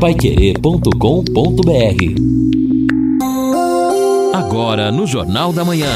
paiquerê.com.br Agora no Jornal da Manhã.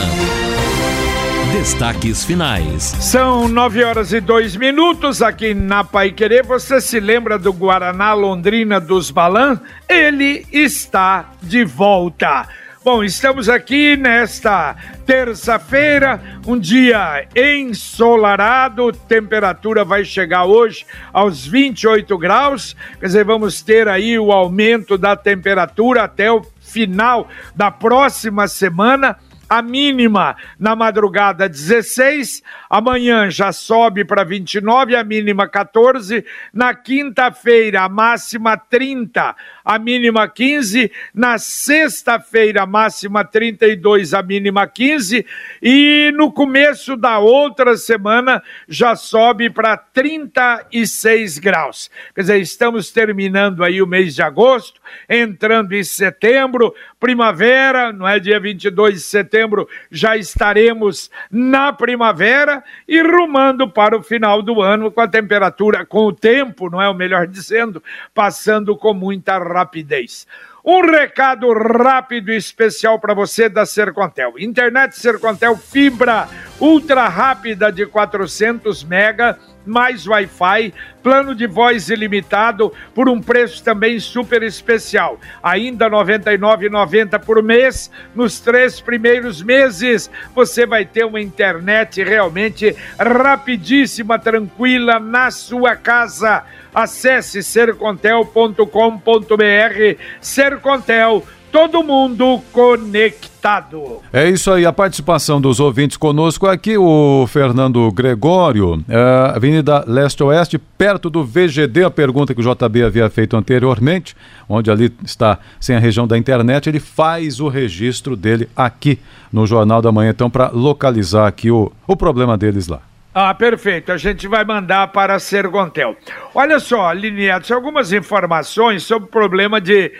Destaques finais. São nove horas e dois minutos aqui na Pai Querer. Você se lembra do Guaraná Londrina dos Balan? Ele está de volta. Bom, estamos aqui nesta terça-feira, um dia ensolarado, temperatura vai chegar hoje aos 28 graus, quer dizer, vamos ter aí o aumento da temperatura até o final da próxima semana. A mínima na madrugada 16, amanhã já sobe para 29, a mínima 14, na quinta-feira a máxima 30, a mínima 15, na sexta-feira máxima 32, a mínima 15 e no começo da outra semana já sobe para 36 graus. Quer dizer, estamos terminando aí o mês de agosto, entrando em setembro, primavera, não é dia 22 de setembro, já estaremos na primavera e rumando para o final do ano com a temperatura, com o tempo, não é o melhor dizendo, passando com muita rapidez. Um recado rápido e especial para você da Sercontel. Internet Sercontel fibra ultra rápida de 400 mega mais Wi-Fi, plano de voz ilimitado por um preço também super especial. Ainda R$ 99,90 por mês. Nos três primeiros meses, você vai ter uma internet realmente rapidíssima, tranquila na sua casa. Acesse sercontel.com.br. Sercontel todo mundo conectado. É isso aí, a participação dos ouvintes conosco aqui, o Fernando Gregório, é, Avenida Leste-Oeste, perto do VGD, a pergunta que o JB havia feito anteriormente, onde ali está sem a região da internet, ele faz o registro dele aqui no Jornal da Manhã, então, para localizar aqui o, o problema deles lá. Ah, perfeito. A gente vai mandar para a Sergontel. Olha só, Liniatos, algumas informações sobre o problema de.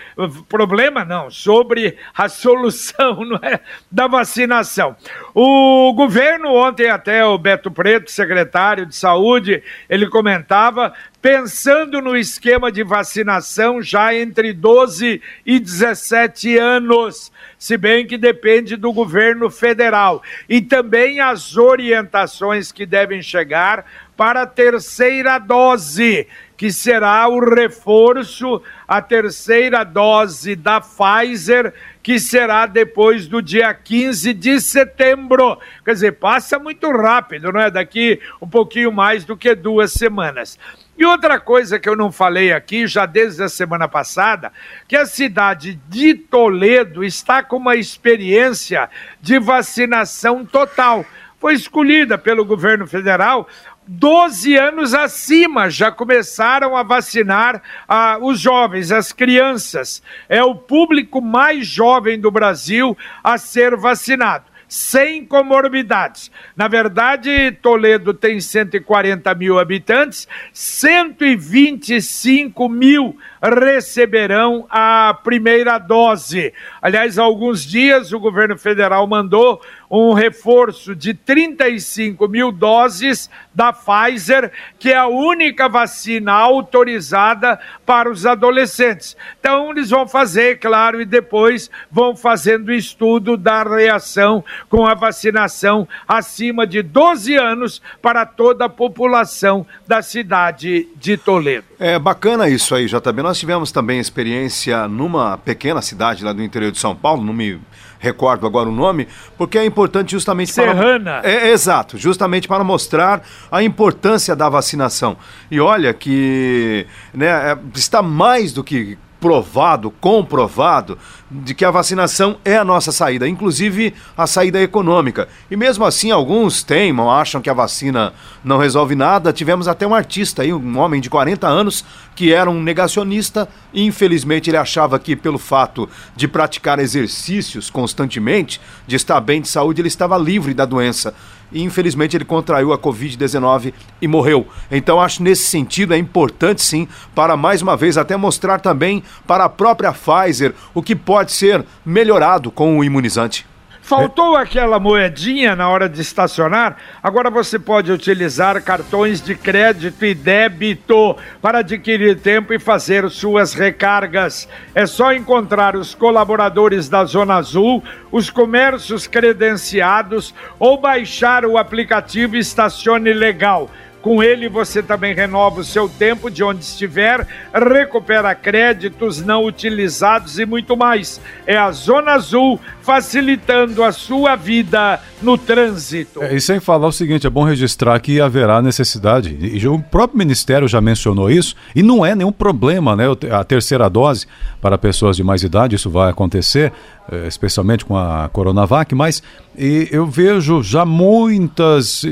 Problema não, sobre a solução é, da vacinação. O governo, ontem até o Beto Preto, secretário de saúde, ele comentava pensando no esquema de vacinação já entre 12 e 17 anos, se bem que depende do governo federal. E também as orientações que devem chegar para a terceira dose, que será o reforço, a terceira dose da Pfizer, que será depois do dia 15 de setembro. Quer dizer, passa muito rápido, não é? Daqui um pouquinho mais do que duas semanas. E outra coisa que eu não falei aqui, já desde a semana passada, que a cidade de Toledo está com uma experiência de vacinação total. Foi escolhida pelo governo federal 12 anos acima já começaram a vacinar ah, os jovens, as crianças. É o público mais jovem do Brasil a ser vacinado sem comorbidades. Na verdade, Toledo tem 140 mil habitantes, 125 mil receberão a primeira dose. Aliás, há alguns dias o governo federal mandou um reforço de 35 mil doses da Pfizer, que é a única vacina autorizada para os adolescentes. Então, eles vão fazer, claro, e depois vão fazendo o estudo da reação com a vacinação acima de 12 anos para toda a população da cidade de Toledo. É bacana isso aí, JB. Nós tivemos também experiência numa pequena cidade lá do interior de São Paulo, não me recordo agora o nome, porque é importante justamente Serrana. para. É, é, exato, justamente para mostrar a importância da vacinação. E olha que né, é, está mais do que provado, comprovado, de que a vacinação é a nossa saída, inclusive a saída econômica. E mesmo assim, alguns teimam, acham que a vacina não resolve nada. Tivemos até um artista aí, um homem de 40 anos, que era um negacionista e infelizmente ele achava que pelo fato de praticar exercícios constantemente, de estar bem de saúde, ele estava livre da doença e infelizmente ele contraiu a Covid-19 e morreu. Então acho nesse sentido é importante sim para mais uma vez até mostrar também para a própria Pfizer o que pode ser melhorado com o imunizante. Faltou aquela moedinha na hora de estacionar? Agora você pode utilizar cartões de crédito e débito para adquirir tempo e fazer suas recargas. É só encontrar os colaboradores da Zona Azul, os comércios credenciados ou baixar o aplicativo Estacione Legal. Com ele você também renova o seu tempo de onde estiver, recupera créditos não utilizados e muito mais. É a Zona Azul facilitando a sua vida no trânsito. É, e sem falar o seguinte, é bom registrar que haverá necessidade, e o próprio Ministério já mencionou isso, e não é nenhum problema, né? A terceira dose para pessoas de mais idade, isso vai acontecer, é, especialmente com a Coronavac, mas eu vejo já muitas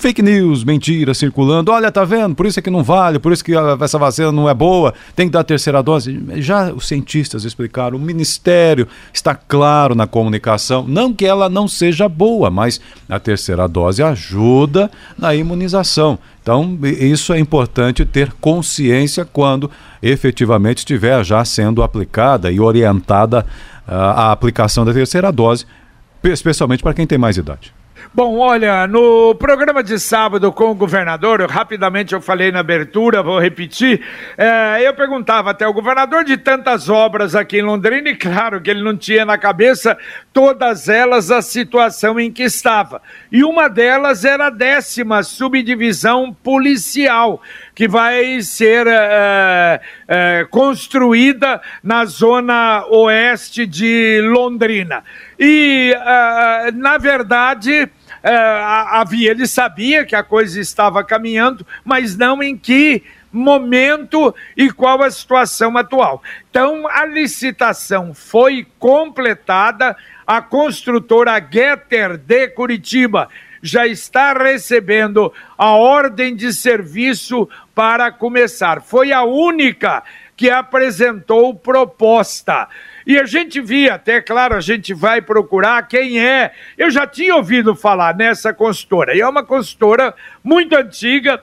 fake news, mentiras circulando. Olha, tá vendo? Por isso é que não vale, por isso que essa vacina não é boa, tem que dar a terceira dose. Já os cientistas explicaram, o ministério está claro na comunicação, não que ela não seja boa, mas a terceira dose ajuda na imunização. Então, isso é importante ter consciência quando efetivamente estiver já sendo aplicada e orientada uh, a aplicação da terceira dose, especialmente para quem tem mais idade. Bom, olha, no programa de sábado com o governador, eu, rapidamente eu falei na abertura, vou repetir, é, eu perguntava até o governador de tantas obras aqui em Londrina, e claro que ele não tinha na cabeça todas elas a situação em que estava. E uma delas era a décima subdivisão policial, que vai ser é, é, construída na zona oeste de Londrina. E, uh, na verdade, uh, havia, ele sabia que a coisa estava caminhando, mas não em que momento e qual a situação atual. Então, a licitação foi completada, a construtora Getter de Curitiba já está recebendo a ordem de serviço para começar. Foi a única que apresentou proposta. E a gente via, até claro, a gente vai procurar quem é. Eu já tinha ouvido falar nessa consultora, e é uma consultora muito antiga,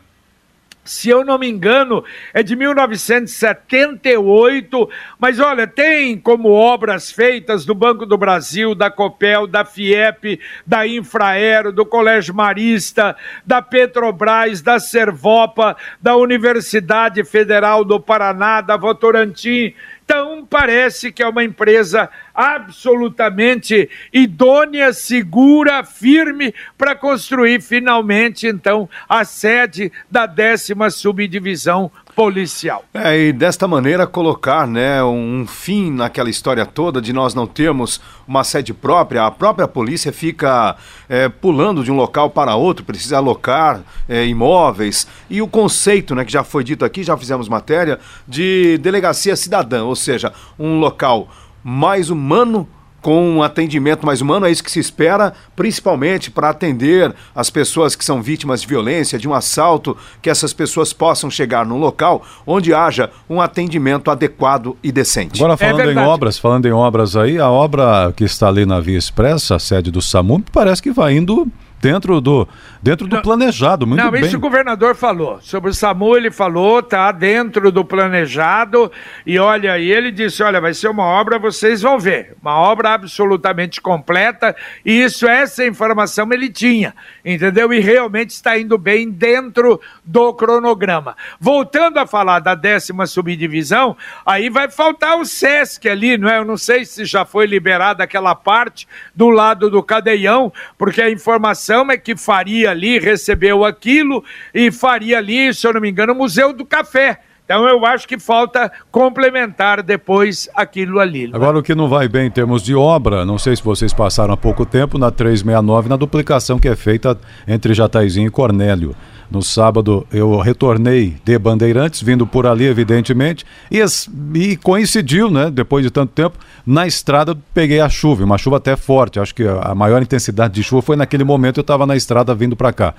se eu não me engano, é de 1978, mas olha, tem como obras feitas do Banco do Brasil, da Copel, da FIEP, da Infraero, do Colégio Marista, da Petrobras, da Servopa, da Universidade Federal do Paraná, da Votorantim. Então, parece que é uma empresa absolutamente idônea, segura, firme para construir finalmente, então, a sede da décima subdivisão policial. É, e desta maneira colocar né, um fim naquela história toda de nós não termos uma sede própria, a própria polícia fica é, pulando de um local para outro, precisa alocar é, imóveis. E o conceito, né, que já foi dito aqui, já fizemos matéria, de delegacia cidadã, ou seja, um local mais humano com um atendimento mais humano, é isso que se espera, principalmente para atender as pessoas que são vítimas de violência, de um assalto, que essas pessoas possam chegar num local onde haja um atendimento adequado e decente. Agora falando é em obras, falando em obras aí, a obra que está ali na Via Expressa, a sede do SAMU, parece que vai indo dentro do, dentro do não, planejado, muito não, bem. Não, isso o governador falou. Sobre o SAMU ele falou, tá dentro do planejado. E olha, e ele disse, olha, vai ser uma obra, vocês vão ver. Uma obra absolutamente completa. E isso, essa informação ele tinha, entendeu? E realmente está indo bem dentro do cronograma. Voltando a falar da décima subdivisão, aí vai faltar o SESC ali, não é? Eu não sei se já foi liberada aquela parte do lado do cadeião, porque a informação informação é que faria ali, recebeu aquilo e faria ali, se eu não me engano, o Museu do Café. Então eu acho que falta complementar depois aquilo ali. É? Agora o que não vai bem em termos de obra, não sei se vocês passaram há pouco tempo na 369, na duplicação que é feita entre Jataizinho e Cornélio. No sábado eu retornei de Bandeirantes, vindo por ali, evidentemente, e, e, coincidiu, né? Depois de tanto tempo, na estrada peguei a chuva, uma chuva até forte. Acho que a maior intensidade de chuva foi naquele momento eu estava na estrada vindo para cá.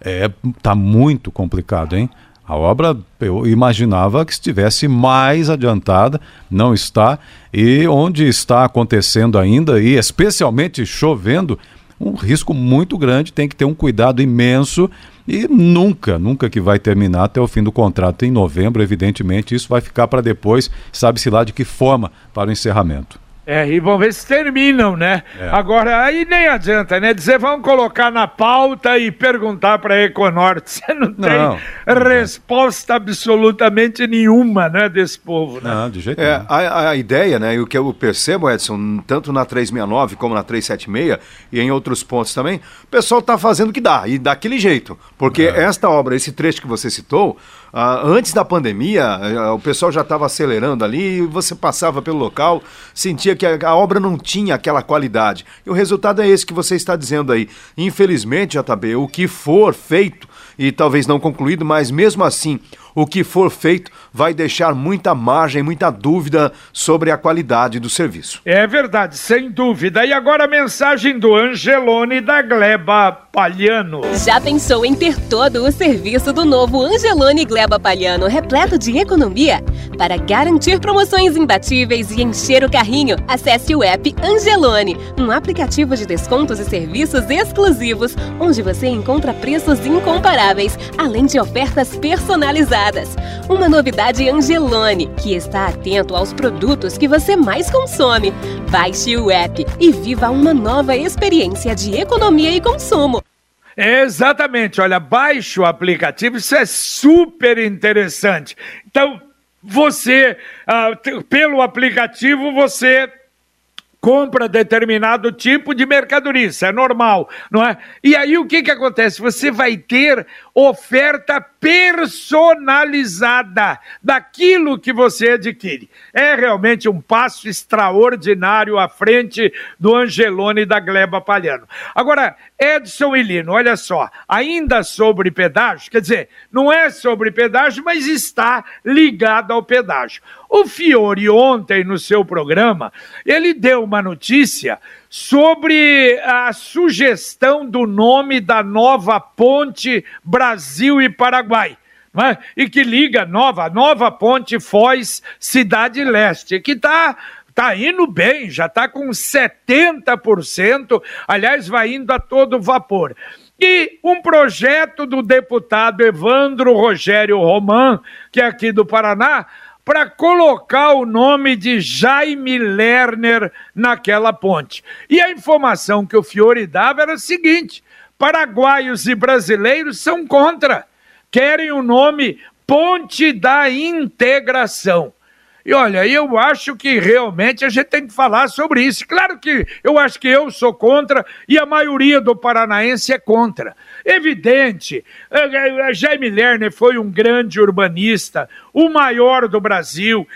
É, tá muito complicado, hein? A obra eu imaginava que estivesse mais adiantada, não está, e onde está acontecendo ainda, e especialmente chovendo, um risco muito grande, tem que ter um cuidado imenso e nunca, nunca que vai terminar até o fim do contrato em novembro, evidentemente, isso vai ficar para depois, sabe-se lá de que forma para o encerramento. É, e vamos ver se terminam, né? É. Agora, aí nem adianta, né? Dizer, vamos colocar na pauta e perguntar para a Econorte. Você não, Não, tem resposta absolutamente nenhuma, né, desse povo, né? Não, de jeito É, nenhum. a, a ideia, né, e o que eu percebo, Edson, tanto na 369 como na 376 e em outros pontos também, o pessoal está fazendo o que dá, e daquele jeito. Porque esta obra, esse trecho que você citou, ah, antes da pandemia, ah, o pessoal já estava acelerando ali, e você passava pelo local, sentia que a, obra não tinha aquela qualidade. E o resultado é esse que você está dizendo aí. Infelizmente, JB, o que for feito, e talvez não concluído, mas mesmo assim, o que for feito vai deixar muita margem, muita dúvida sobre a qualidade do serviço. É verdade, sem dúvida. E agora a mensagem do Angelone da Gleba Palhano. Já pensou em ter todo o serviço do novo Angelone Gleba Palhano repleto de economia? Para garantir promoções imbatíveis e encher o carrinho, acesse o app Angelone, um aplicativo de descontos e serviços exclusivos, onde você encontra preços incomparáveis, além de ofertas personalizadas. Uma novidade Angelone, que está atento aos produtos que você mais consome. Baixe o app e viva uma nova experiência de economia e consumo. Exatamente, olha, baixe o aplicativo, isso é super interessante. Então, você, te- pelo aplicativo, você compra determinado tipo de mercadoria, isso é normal, não é? E aí o que que acontece? Você vai ter oferta personalizada daquilo que você adquire. É realmente um passo extraordinário à frente do Angelone da Gleba Palhano. Agora, Edson e Lino, olha só, ainda sobre pedágio, quer dizer, não é sobre pedágio, mas está ligado ao pedágio. O Fiore, ontem, no seu programa, ele deu uma notícia sobre a sugestão do nome da nova ponte Brasil e Paraguai. é? E que liga nova, nova ponte Foz Cidade Leste, que está tá indo bem, já está com 70%, aliás, vai indo a todo vapor. E um projeto do deputado Evandro Rogério Roman, que é aqui do Paraná, para colocar o nome de Jaime Lerner naquela ponte. E a informação que o Fiore dava era a seguinte: paraguaios e brasileiros são contra, querem o nome Ponte da Integração. E olha, eu acho que realmente a gente tem que falar sobre isso. Claro que eu acho que eu sou contra e a maioria do paranaense é contra. Evidente, eh, eh, Jaime Lerner foi um grande urbanista, o maior do Brasil,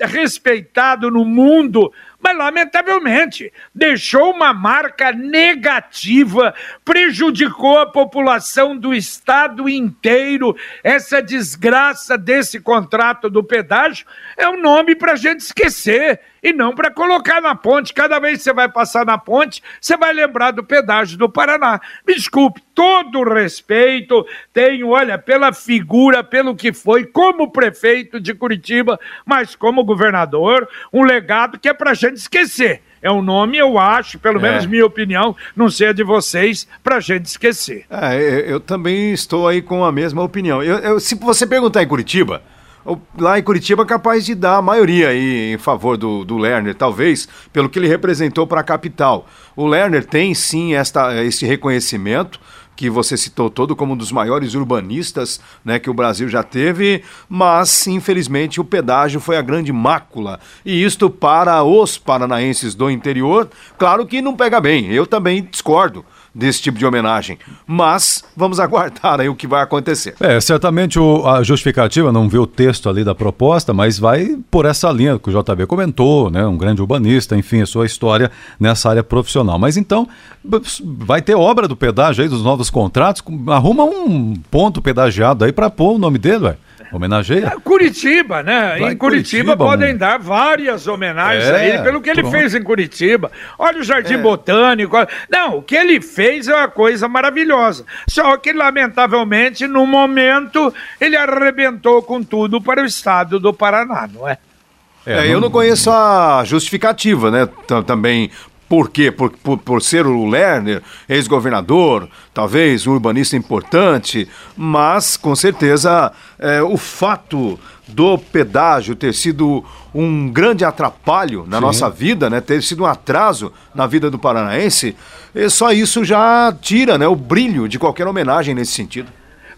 respeitado no mundo, mas lamentavelmente deixou uma marca negativa, prejudicou a população do estado inteiro. Essa desgraça desse contrato do pedágio é um nome para a gente esquecer e não para colocar na ponte. Cada vez que você vai passar na ponte, você vai lembrar do pedágio do Paraná. Me desculpe, todo o respeito tenho, olha, pela figura, pelo que foi como prefeito de Curitiba, mas como governador, um legado que é para a gente esquecer. É um nome, eu acho, pelo É. menos minha opinião, não sei a de vocês, para a gente esquecer. É, eu, eu também estou aí com a mesma opinião. Eu- eu- se você perguntar em Curitiba, lá em Curitiba capaz de dar a maioria aí em favor do, do Lerner, talvez pelo que ele representou para a capital. O Lerner tem sim esta, esse reconhecimento que você citou todo como um dos maiores urbanistas né, que o Brasil já teve, mas infelizmente o pedágio foi a grande mácula. E isto para os paranaenses do interior, claro que não pega bem. Eu também discordo desse tipo de homenagem. Mas vamos aguardar aí o que vai acontecer. É, certamente o- a justificativa, não viu o texto ali da proposta, mas vai por essa linha que o JB comentou, né? Um grande urbanista, enfim, a sua história nessa área profissional. Mas então, vai ter obra do pedágio aí, dos novos contratos, arruma um ponto pedagiado aí para pôr o nome dele, ué. Homenageia. Curitiba, né? Lá em Curitiba, Curitiba, podem um- dar várias homenagens É, a ele pelo que ele pronto. fez em Curitiba. Olha o Jardim É. Botânico. Não, o que ele fez é uma coisa maravilhosa. Só que, lamentavelmente, no momento, ele arrebentou com tudo para o estado do Paraná, não é? É, eu não conheço a justificativa, né? T- Também Por quê? Por, por, por ser o Lerner, ex-governador, talvez um urbanista importante, mas com certeza é, o fato do pedágio ter sido um grande atrapalho na Sim. nossa vida, né? ter sido um atraso na vida do paranaense, só isso já tira né, o brilho de qualquer homenagem nesse sentido.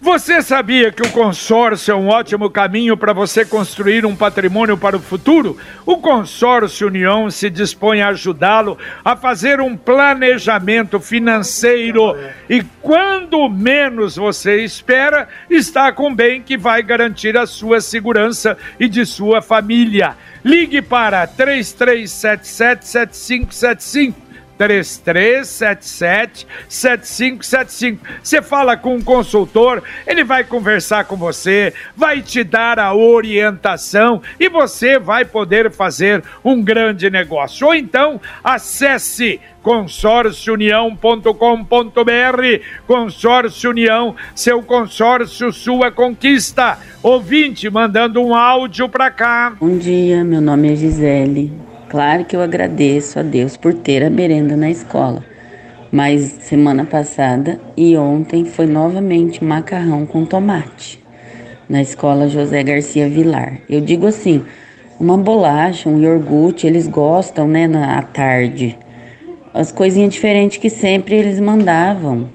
Você sabia que o consórcio é um ótimo caminho para você construir um patrimônio para o futuro? O Consórcio União se dispõe a ajudá-lo a fazer um planejamento financeiro e quando menos você espera, está com bem que vai garantir a sua segurança e de sua família. Ligue para 3377 7575 3377 7575. Você fala com um consultor, ele vai conversar com você, vai te dar a orientação e você vai poder fazer um grande negócio. Ou então, acesse consórciounião.com.br. Consórcio União, seu consórcio, sua conquista. Ouvinte mandando um áudio para cá. Bom dia, meu nome é Gisele. Claro que eu agradeço a Deus por ter a merenda na escola, mas semana passada e ontem foi novamente macarrão com tomate na escola José Garcia Vilar. Eu digo assim, uma bolacha, um iogurte, eles gostam, né, na tarde. As coisinhas diferentes que sempre eles mandavam.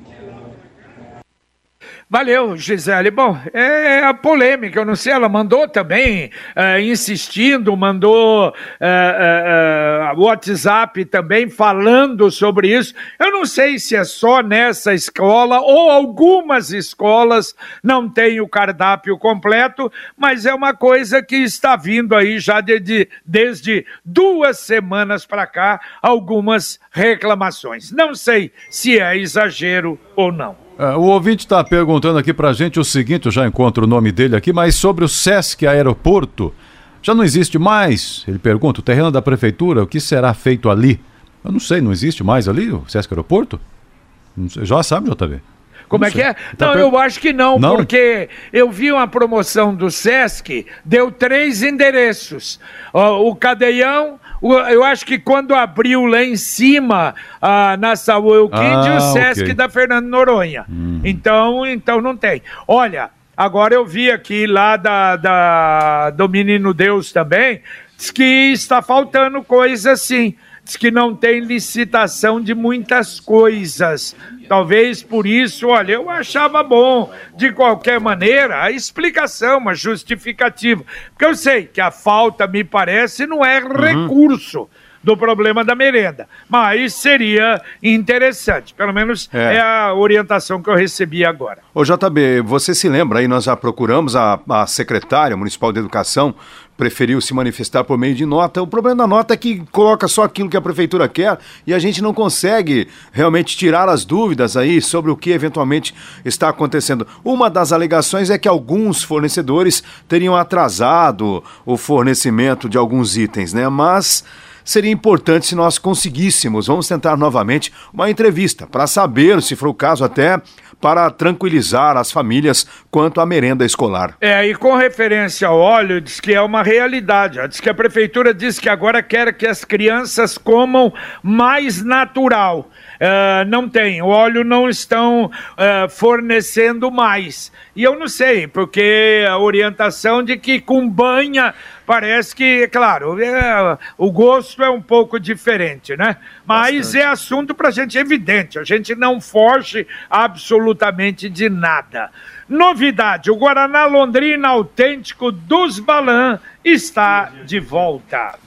Valeu, Gisele. Bom, é, é a polêmica, eu não sei, ela mandou também, é, insistindo, mandou é WhatsApp também falando sobre isso. Eu não sei se é só nessa escola ou algumas escolas não têm o cardápio completo, mas é uma coisa que está vindo aí já de, desde duas semanas para cá, algumas reclamações. Não sei se é exagero ou não. É, o ouvinte está perguntando aqui para a gente o seguinte, eu já encontro o nome dele aqui, mas sobre o Sesc Aeroporto, já não existe mais? Ele pergunta, o terreno da prefeitura, o que será feito ali? Eu não sei, não existe mais ali o Sesc Aeroporto? já sabe, JV? Como é sei. que é? Tá não, per... eu acho que não, não, porque eu vi uma promoção do Sesc, deu três endereços. o Cadeião, eu acho que quando abriu lá em cima, ah, na Saúl Euclide, ah, o Sesc okay. da Fernando Noronha. Uhum. Então, então não tem. Olha, agora eu vi aqui lá da, da, do Menino Deus também, diz que está faltando coisa assim. Diz que não tem licitação de muitas coisas. Talvez por isso, olha, eu achava bom, de qualquer maneira, a explicação, a justificativa. Porque eu sei que a falta, me parece, não é uhum. recurso do problema da merenda. Mas seria interessante. Pelo menos é, é a orientação que eu recebi agora. Ô JB, você se lembra aí, nós já procuramos a, a secretária municipal de educação preferiu se manifestar por meio de nota. O problema da nota é que coloca só aquilo que a prefeitura quer e a gente não consegue realmente tirar as dúvidas aí sobre o que eventualmente está acontecendo. Uma das alegações é que alguns fornecedores teriam atrasado o fornecimento de alguns itens, né? Mas seria importante se nós conseguíssemos, vamos tentar novamente, uma entrevista para saber, se for o caso até, para tranquilizar as famílias quanto à merenda escolar. É, e com referência ao óleo, diz que é uma realidade. Diz que a prefeitura diz que agora quer que as crianças comam mais natural. Uh, não tem, o óleo não estão uh, fornecendo mais. E eu não sei, porque a orientação de que com banha parece que, claro, é, o gosto é um pouco diferente, né? Mas Bastante. é assunto para a gente evidente, a gente não foge absolutamente de nada. Novidade: o Guaraná Londrina autêntico dos Balan está de volta.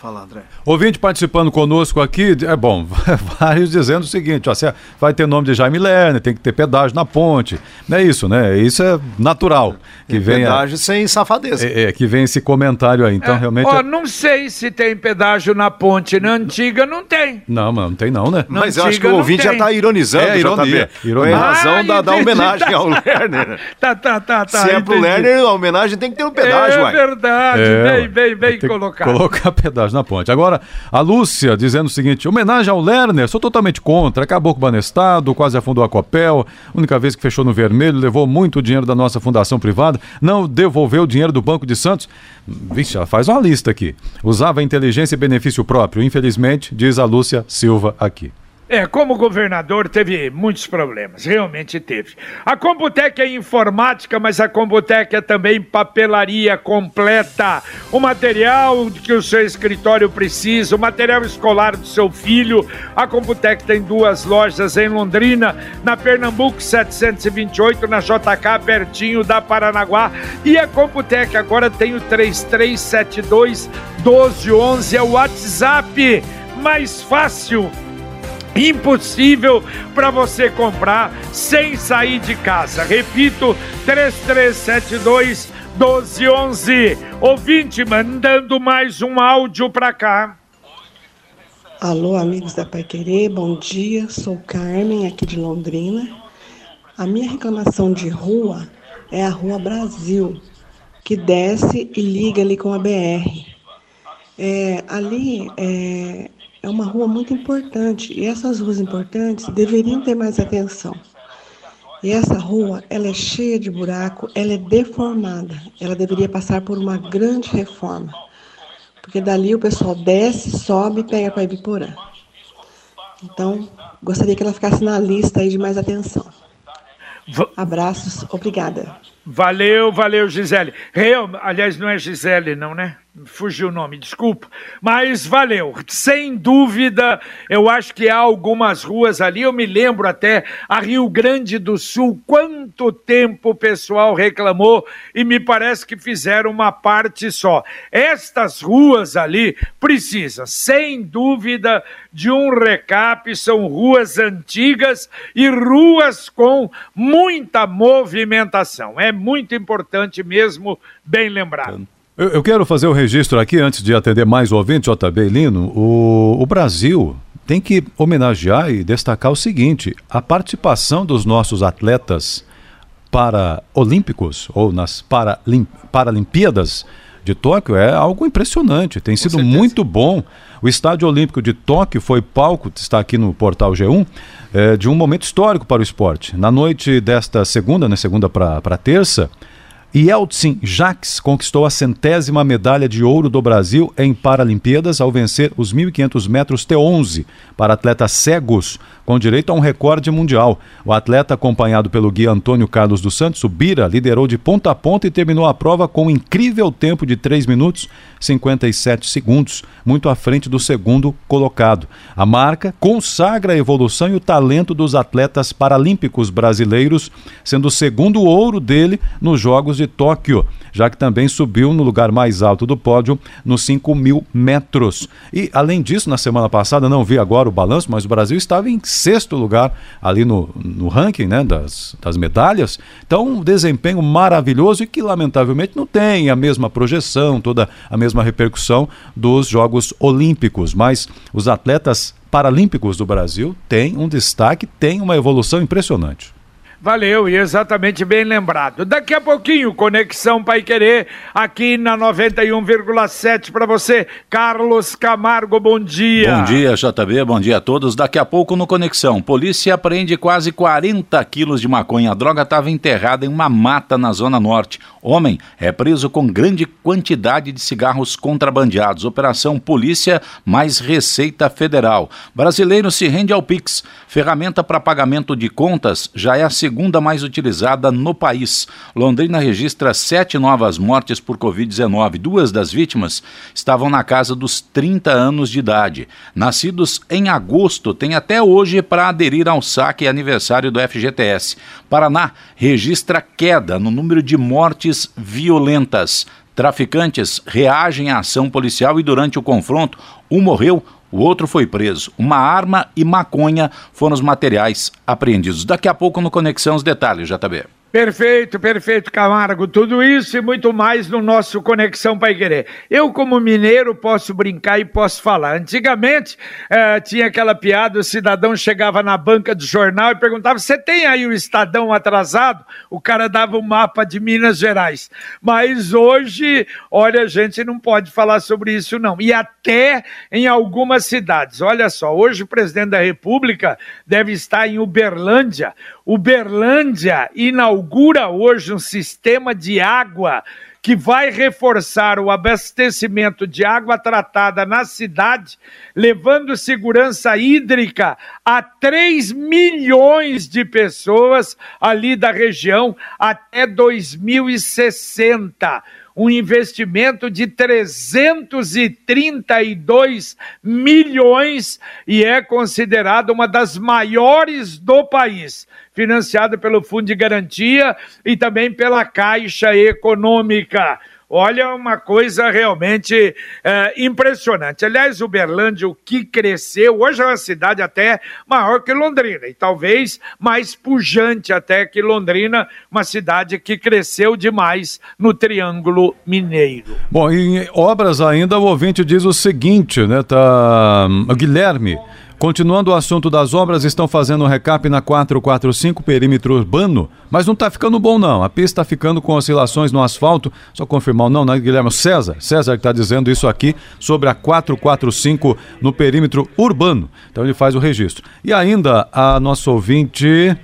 Fala, André. Ouvinte participando conosco aqui, é bom, vários dizendo o seguinte: ó, vai ter nome de Jaime Lerner, tem que ter pedágio na ponte. Não é isso, né? Isso é natural. Que vem pedágio a, sem safadeza. É, é, que vem esse comentário aí. Então, é, realmente. Ó, é... não sei se tem pedágio na ponte. Na antiga não tem. Não, mas não tem, não, né? mas eu acho que o ouvinte já está ironizando, é, ironia, ironia. Em razão ah, da, da, homenagem ao Lerner. tá, tá, tá, tá. Se é pro Lerner, a homenagem tem que ter um pedágio, É uai. verdade. É, bem, bem, bem colocado. Colocar pedágio. Na ponte. Agora, a Lúcia dizendo o seguinte: homenagem ao Lerner, sou totalmente contra. Acabou com o Banestado, quase afundou a Copel. Única vez que fechou no vermelho, levou muito dinheiro da nossa fundação privada, não devolveu o dinheiro do Banco de Santos. Vixe, ela faz uma lista aqui. Usava inteligência e benefício próprio. Infelizmente, diz a Lúcia Silva aqui. É, como governador teve muitos problemas, realmente teve. A Computec é informática, mas a Computec é também papelaria completa. O material que o seu escritório precisa, o material escolar do seu filho. A Computec tem duas lojas em Londrina, na Pernambuco 728, na JK, pertinho da Paranaguá. E a Computec agora tem o 3372 1211, é o WhatsApp mais fácil impossível para você comprar sem sair de casa. Repito, 3372 1211. Ouvinte mandando mais um áudio para cá. Alô, amigos da Pai Querer, bom dia. Sou Carmen, aqui de Londrina. A minha reclamação de rua é a Rua Brasil, que desce e liga ali com a BR. É, ali é, é uma rua muito importante e essas ruas importantes deveriam ter mais atenção. E essa rua, ela é cheia de buraco, ela é deformada. Ela deveria passar por uma grande reforma. Porque dali o pessoal desce, sobe e pega para Ibiporã. Então, gostaria que ela ficasse na lista aí de mais atenção. Abraços, obrigada. Valeu, valeu, Gisele. Real, aliás, não é Gisele, não, né? Fugiu o nome, desculpa, mas valeu. Sem dúvida, eu acho que há algumas ruas ali, eu me lembro até a Rio Grande do Sul, quanto tempo o pessoal reclamou e me parece que fizeram uma parte só. Estas ruas ali precisam, sem dúvida, de um recap, são ruas antigas e ruas com muita movimentação. É muito importante mesmo, bem lembrado. Eu, eu, quero fazer o registro aqui, antes de atender mais ouvintes, JB Lino. O, o Brasil tem que homenagear e destacar o seguinte: a participação dos nossos atletas para olímpicos ou nas Paralim, Paralimpíadas de Tóquio é algo impressionante, tem sido muito bom. O Estádio Olímpico de Tóquio foi palco, está aqui no portal G1, é, de um momento histórico para o esporte. Na noite desta segunda, né, segunda para terça, Yeltsin Jacques conquistou a centésima medalha de ouro do Brasil em Paralimpíadas ao vencer os 1.500 metros T11 para atletas cegos, com direito a um recorde mundial. O atleta, acompanhado pelo guia Antônio Carlos dos Santos, o Bira, liderou de ponta a ponta e terminou a prova com um incrível tempo de 3 minutos 57 segundos, muito à frente do segundo colocado. A marca consagra a evolução e o talento dos atletas paralímpicos brasileiros, sendo o segundo ouro dele nos Jogos de Tóquio, já que também subiu no lugar mais alto do pódio, nos 5 mil metros. E, além disso, na semana passada, não vi agora o balanço, mas o Brasil estava em sexto lugar ali no, no ranking né, das, das medalhas. Então, um desempenho maravilhoso e que, lamentavelmente, não tem a mesma projeção, toda a mesma repercussão dos Jogos Olímpicos. Mas os atletas paralímpicos do Brasil têm um destaque, têm uma evolução impressionante. Valeu, e exatamente bem lembrado. Daqui a pouquinho, Conexão Pai Querer, aqui na 91,7 para você. Carlos Camargo, bom dia. Bom dia, JB, bom dia a todos. Daqui a pouco no Conexão, polícia apreende quase 40 quilos de maconha. A droga estava enterrada em uma mata na Zona Norte. Homem é preso com grande quantidade de cigarros contrabandeados. Operação Polícia mais Receita Federal. Brasileiro se rende ao Pix. Ferramenta para pagamento de contas já é a segunda mais utilizada no país. Londrina registra sete novas mortes por Covid-19. Duas das vítimas estavam na casa dos 30 anos de idade. Nascidos em agosto, tem até hoje para aderir ao saque aniversário do FGTS. Paraná registra queda no número de mortes violentas. Traficantes reagem à ação policial e durante o confronto, um morreu, o outro foi preso. Uma arma e maconha foram os materiais apreendidos. Daqui a pouco no Conexão os detalhes, JB. Perfeito, perfeito, Camargo. Tudo isso e muito mais no nosso Conexão Pai Querer. Eu, como mineiro, posso brincar e posso falar. Antigamente, eh, tinha aquela piada: o cidadão chegava na banca do jornal e perguntava: Você tem aí o Estadão atrasado? O cara dava o um mapa de Minas Gerais. Mas hoje, olha, a gente não pode falar sobre isso, não. E até em algumas cidades. Olha só, hoje o presidente da República deve estar em Uberlândia. Uberlândia inaugura hoje um sistema de água que vai reforçar o abastecimento de água tratada na cidade, levando segurança hídrica a 3 milhões de pessoas ali da região até 2060 um investimento de 332 milhões e é considerado uma das maiores do país, financiado pelo Fundo de Garantia e também pela Caixa Econômica. Olha, uma coisa realmente é, impressionante. Aliás, Uberlândia, o que cresceu, hoje é uma cidade até maior que Londrina, e talvez mais pujante até que Londrina, uma cidade que cresceu demais no Triângulo Mineiro. Bom, em obras ainda, o ouvinte diz o seguinte, né? Tá. Guilherme. Continuando o assunto das obras, estão fazendo um recap na 445, perímetro urbano, mas não está ficando bom não. A pista está ficando com oscilações no asfalto. Só confirmar não, né, Guilherme? César, César que está dizendo isso aqui sobre a 445 no perímetro urbano. Então ele faz o registro. E ainda a nossa ouvinte...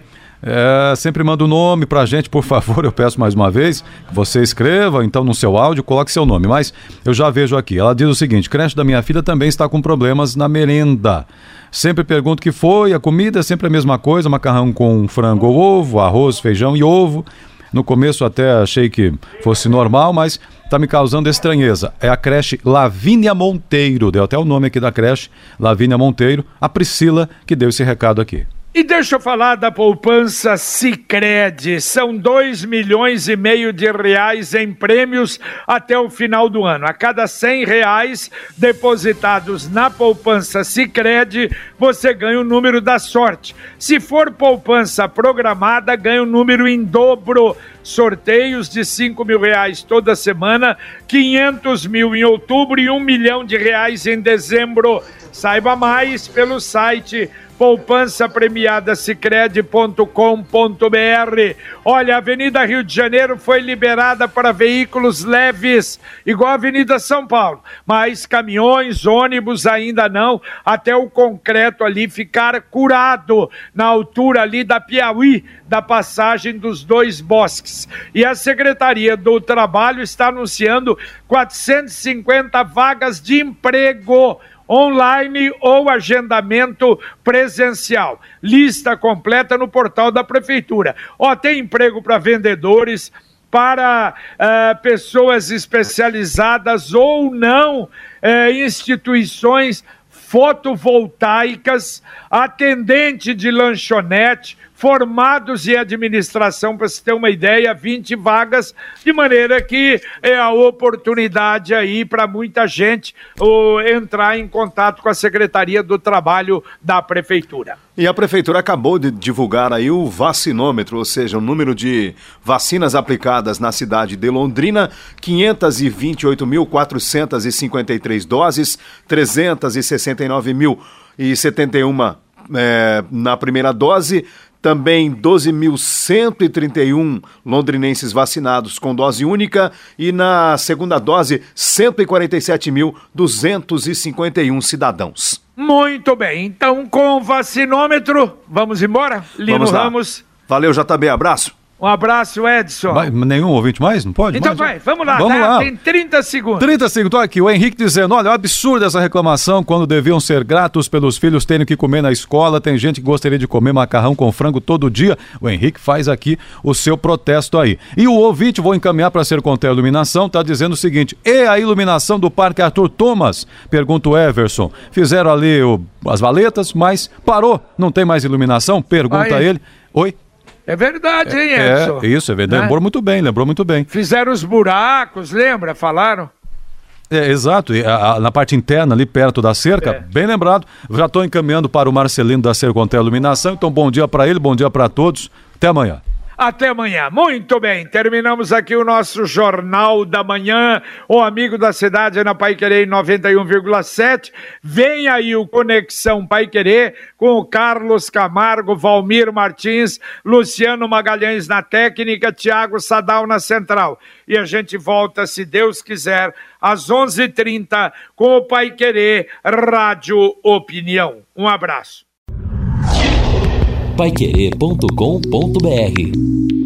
É, sempre manda o um nome pra gente, por favor, eu peço mais uma vez que você escreva, então no seu áudio, coloque seu nome. Mas eu já vejo aqui. Ela diz o seguinte: creche da minha filha também está com problemas na merenda. Sempre pergunto o que foi, a comida é sempre a mesma coisa: macarrão com frango ou ovo, arroz, feijão e ovo. No começo até achei que fosse normal, mas está me causando estranheza. É a creche Lavínia Monteiro, deu até o nome aqui da creche, Lavínia Monteiro, a Priscila que deu esse recado aqui. E deixa eu falar da poupança Sicredi. São dois milhões e meio de reais em prêmios até o final do ano. A cada cem reais depositados na poupança Sicredi, você ganha o número da sorte. Se for poupança programada, ganha o número em dobro. Sorteios de cinco mil reais toda semana, 500 mil em outubro e um milhão de reais em dezembro. Saiba mais pelo site poupança premiada cicred.com.br. Olha, a Avenida Rio de Janeiro foi liberada para veículos leves, igual a Avenida São Paulo, mas caminhões, ônibus ainda não, até o concreto ali ficar curado na altura ali da Piauí, da passagem dos dois bosques. E a Secretaria do Trabalho está anunciando 450 vagas de emprego online ou agendamento presencial. Lista completa no portal da Prefeitura. Ó, tem emprego para vendedores, para uh, pessoas especializadas ou não, uh, instituições fotovoltaicas, atendente de lanchonete, formados em administração, para se ter uma ideia, 20 vagas, de maneira que é a oportunidade aí para muita gente oh, entrar em contato com a Secretaria do Trabalho da Prefeitura. E a Prefeitura acabou de divulgar aí o vacinômetro, ou seja, o número de vacinas aplicadas na cidade de Londrina, 528.453 doses, 369.071 é, na primeira dose, também 12.131 londrinenses vacinados com dose única e na segunda dose 147.251 cidadãos. Muito bem, então com o vacinômetro, vamos embora? Lino vamos Ramos. Valeu, JB, abraço. Um abraço, Edson. Vai, nenhum ouvinte mais? Não pode? Então mais? vai, vamos lá. Vamos tá? lá. Tem 30 segundos. 30 segundos. Aqui, o Henrique dizendo: olha, é um absurdo essa reclamação quando deviam ser gratos pelos filhos terem que comer na escola. Tem gente que gostaria de comer macarrão com frango todo dia. O Henrique faz aqui o seu protesto aí. E o ouvinte, vou encaminhar para ser contra a iluminação, está dizendo o seguinte: e a iluminação do Parque Arthur Thomas? Pergunta o Everson. Fizeram ali o, as valetas, mas parou. Não tem mais iluminação? Pergunta Aí. ele. Oi? É verdade, hein, É, Edson? isso, é verdade. Né? Lembrou muito bem, lembrou muito bem. Fizeram os buracos, lembra? Falaram? É, exato, e a- a- na parte interna, ali perto da cerca, É. bem lembrado. Já estou encaminhando para o Marcelino da a Iluminação. Então, bom dia para ele, bom dia para todos. Até amanhã. Até amanhã. Muito bem, terminamos aqui o nosso Jornal da Manhã, o amigo da cidade na Pai Querer 91,7. Vem aí o Conexão Pai Querer com o Carlos Camargo, Valmir Martins, Luciano Magalhães na técnica, Tiago Sadal na central. E a gente volta, se Deus quiser, às 11:30 com o Pai Querer Rádio Opinião. Um abraço paiquerê.com.br